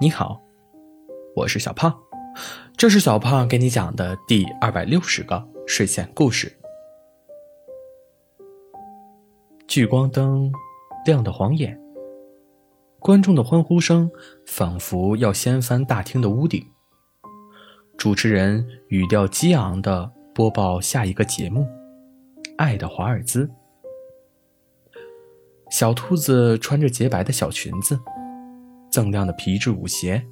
你好，我是小胖，这是小胖给你讲的第二百六十个睡前故事。聚光灯亮得晃眼，观众的欢呼声仿佛要掀翻大厅的屋顶。主持人语调激昂地播报下一个节目：《爱的华尔兹》。小兔子穿着洁白的小裙子。锃亮的皮质舞鞋，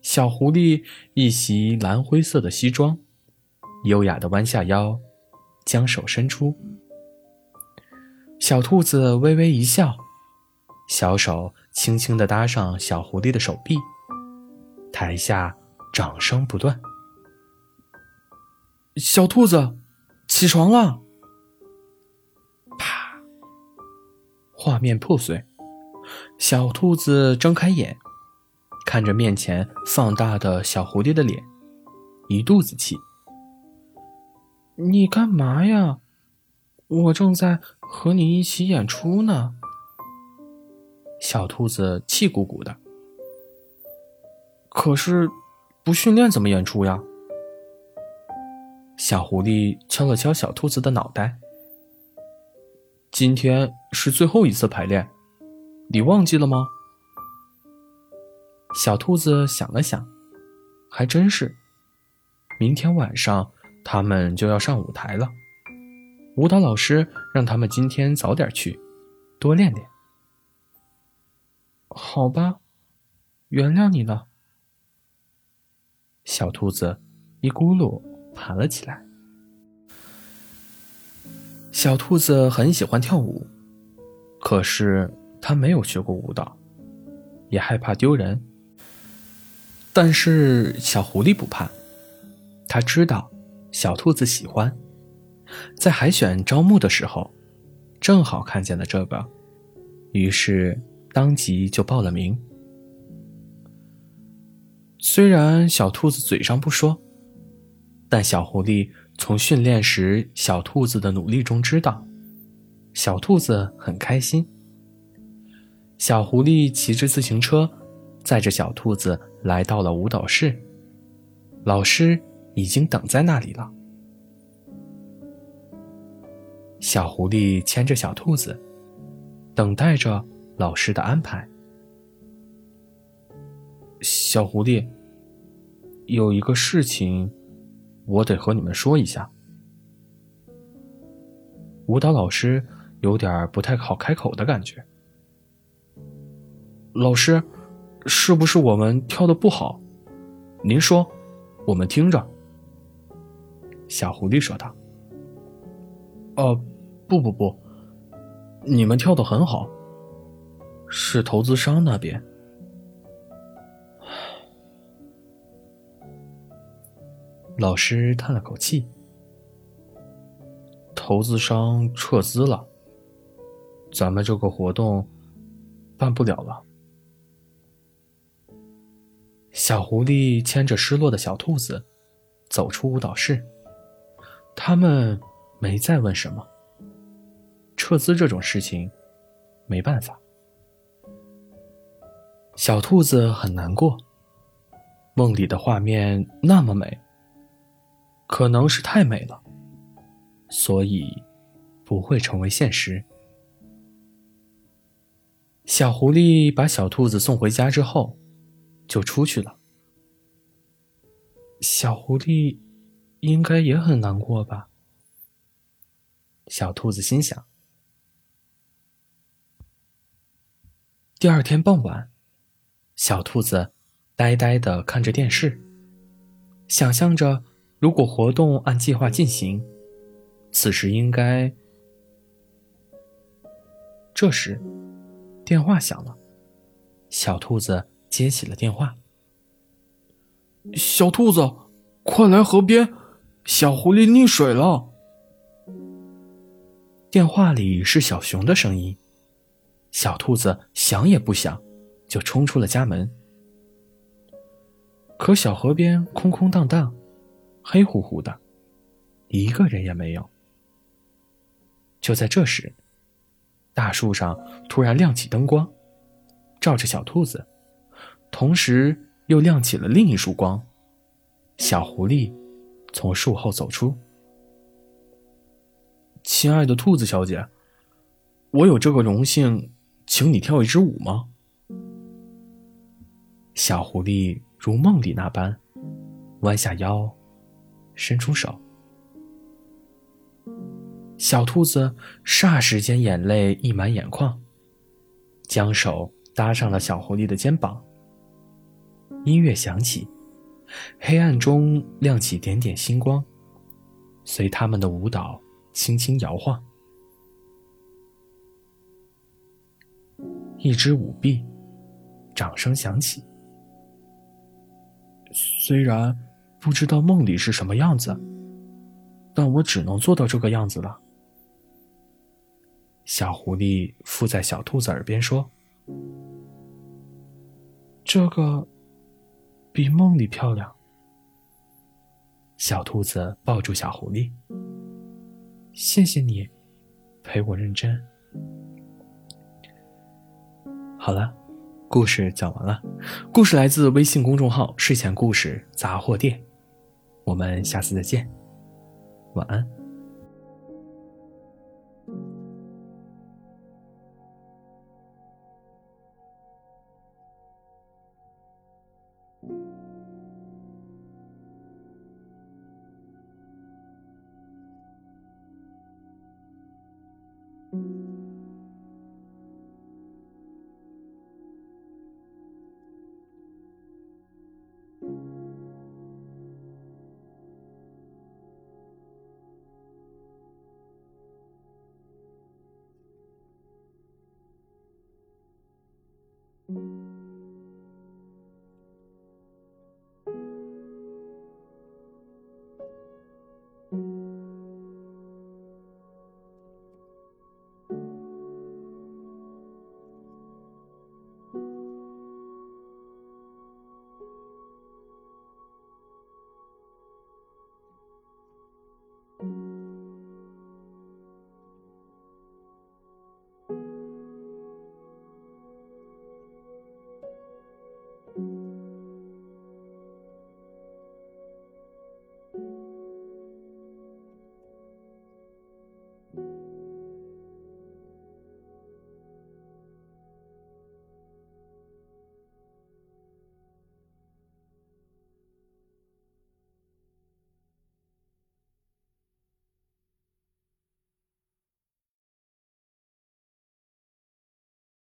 小狐狸一袭蓝灰色的西装，优雅的弯下腰，将手伸出。小兔子微微一笑，小手轻轻地搭上小狐狸的手臂，台下掌声不断。小兔子，起床了！啪，画面破碎。小兔子睁开眼，看着面前放大的小狐狸的脸，一肚子气。你干嘛呀？我正在和你一起演出呢。小兔子气鼓鼓的。可是，不训练怎么演出呀？小狐狸敲了敲小兔子的脑袋。今天是最后一次排练。你忘记了吗？小兔子想了想，还真是。明天晚上他们就要上舞台了，舞蹈老师让他们今天早点去，多练练。好吧，原谅你了。小兔子一咕噜爬了起来。小兔子很喜欢跳舞，可是。他没有学过舞蹈，也害怕丢人。但是小狐狸不怕，他知道小兔子喜欢，在海选招募的时候，正好看见了这个，于是当即就报了名。虽然小兔子嘴上不说，但小狐狸从训练时小兔子的努力中知道，小兔子很开心。小狐狸骑着自行车，载着小兔子来到了舞蹈室。老师已经等在那里了。小狐狸牵着小兔子，等待着老师的安排。小狐狸，有一个事情，我得和你们说一下。舞蹈老师有点不太好开口的感觉。老师，是不是我们跳的不好？您说，我们听着。小狐狸说道：“哦，不不不，你们跳的很好。是投资商那边。”老师叹了口气：“投资商撤资了，咱们这个活动办不了了。”小狐狸牵着失落的小兔子，走出舞蹈室。他们没再问什么。撤资这种事情，没办法。小兔子很难过。梦里的画面那么美，可能是太美了，所以不会成为现实。小狐狸把小兔子送回家之后。就出去了。小狐狸应该也很难过吧？小兔子心想。第二天傍晚，小兔子呆呆的看着电视，想象着如果活动按计划进行，此时应该……这时，电话响了，小兔子。接起了电话。小兔子，快来河边！小狐狸溺水了。电话里是小熊的声音。小兔子想也不想，就冲出了家门。可小河边空空荡荡，黑乎乎的，一个人也没有。就在这时，大树上突然亮起灯光，照着小兔子。同时又亮起了另一束光。小狐狸从树后走出。亲爱的兔子小姐，我有这个荣幸，请你跳一支舞吗？小狐狸如梦里那般，弯下腰，伸出手。小兔子霎时间眼泪溢满眼眶，将手搭上了小狐狸的肩膀。音乐响起，黑暗中亮起点点星光，随他们的舞蹈轻轻摇晃。一支舞毕，掌声响起。虽然不知道梦里是什么样子，但我只能做到这个样子了。小狐狸附在小兔子耳边说：“这个比梦里漂亮。”小兔子抱住小狐狸：“谢谢你，陪我认真。”好了，故事讲完了。故事来自微信公众号“睡前故事杂货店”。我们下次再见，晚安。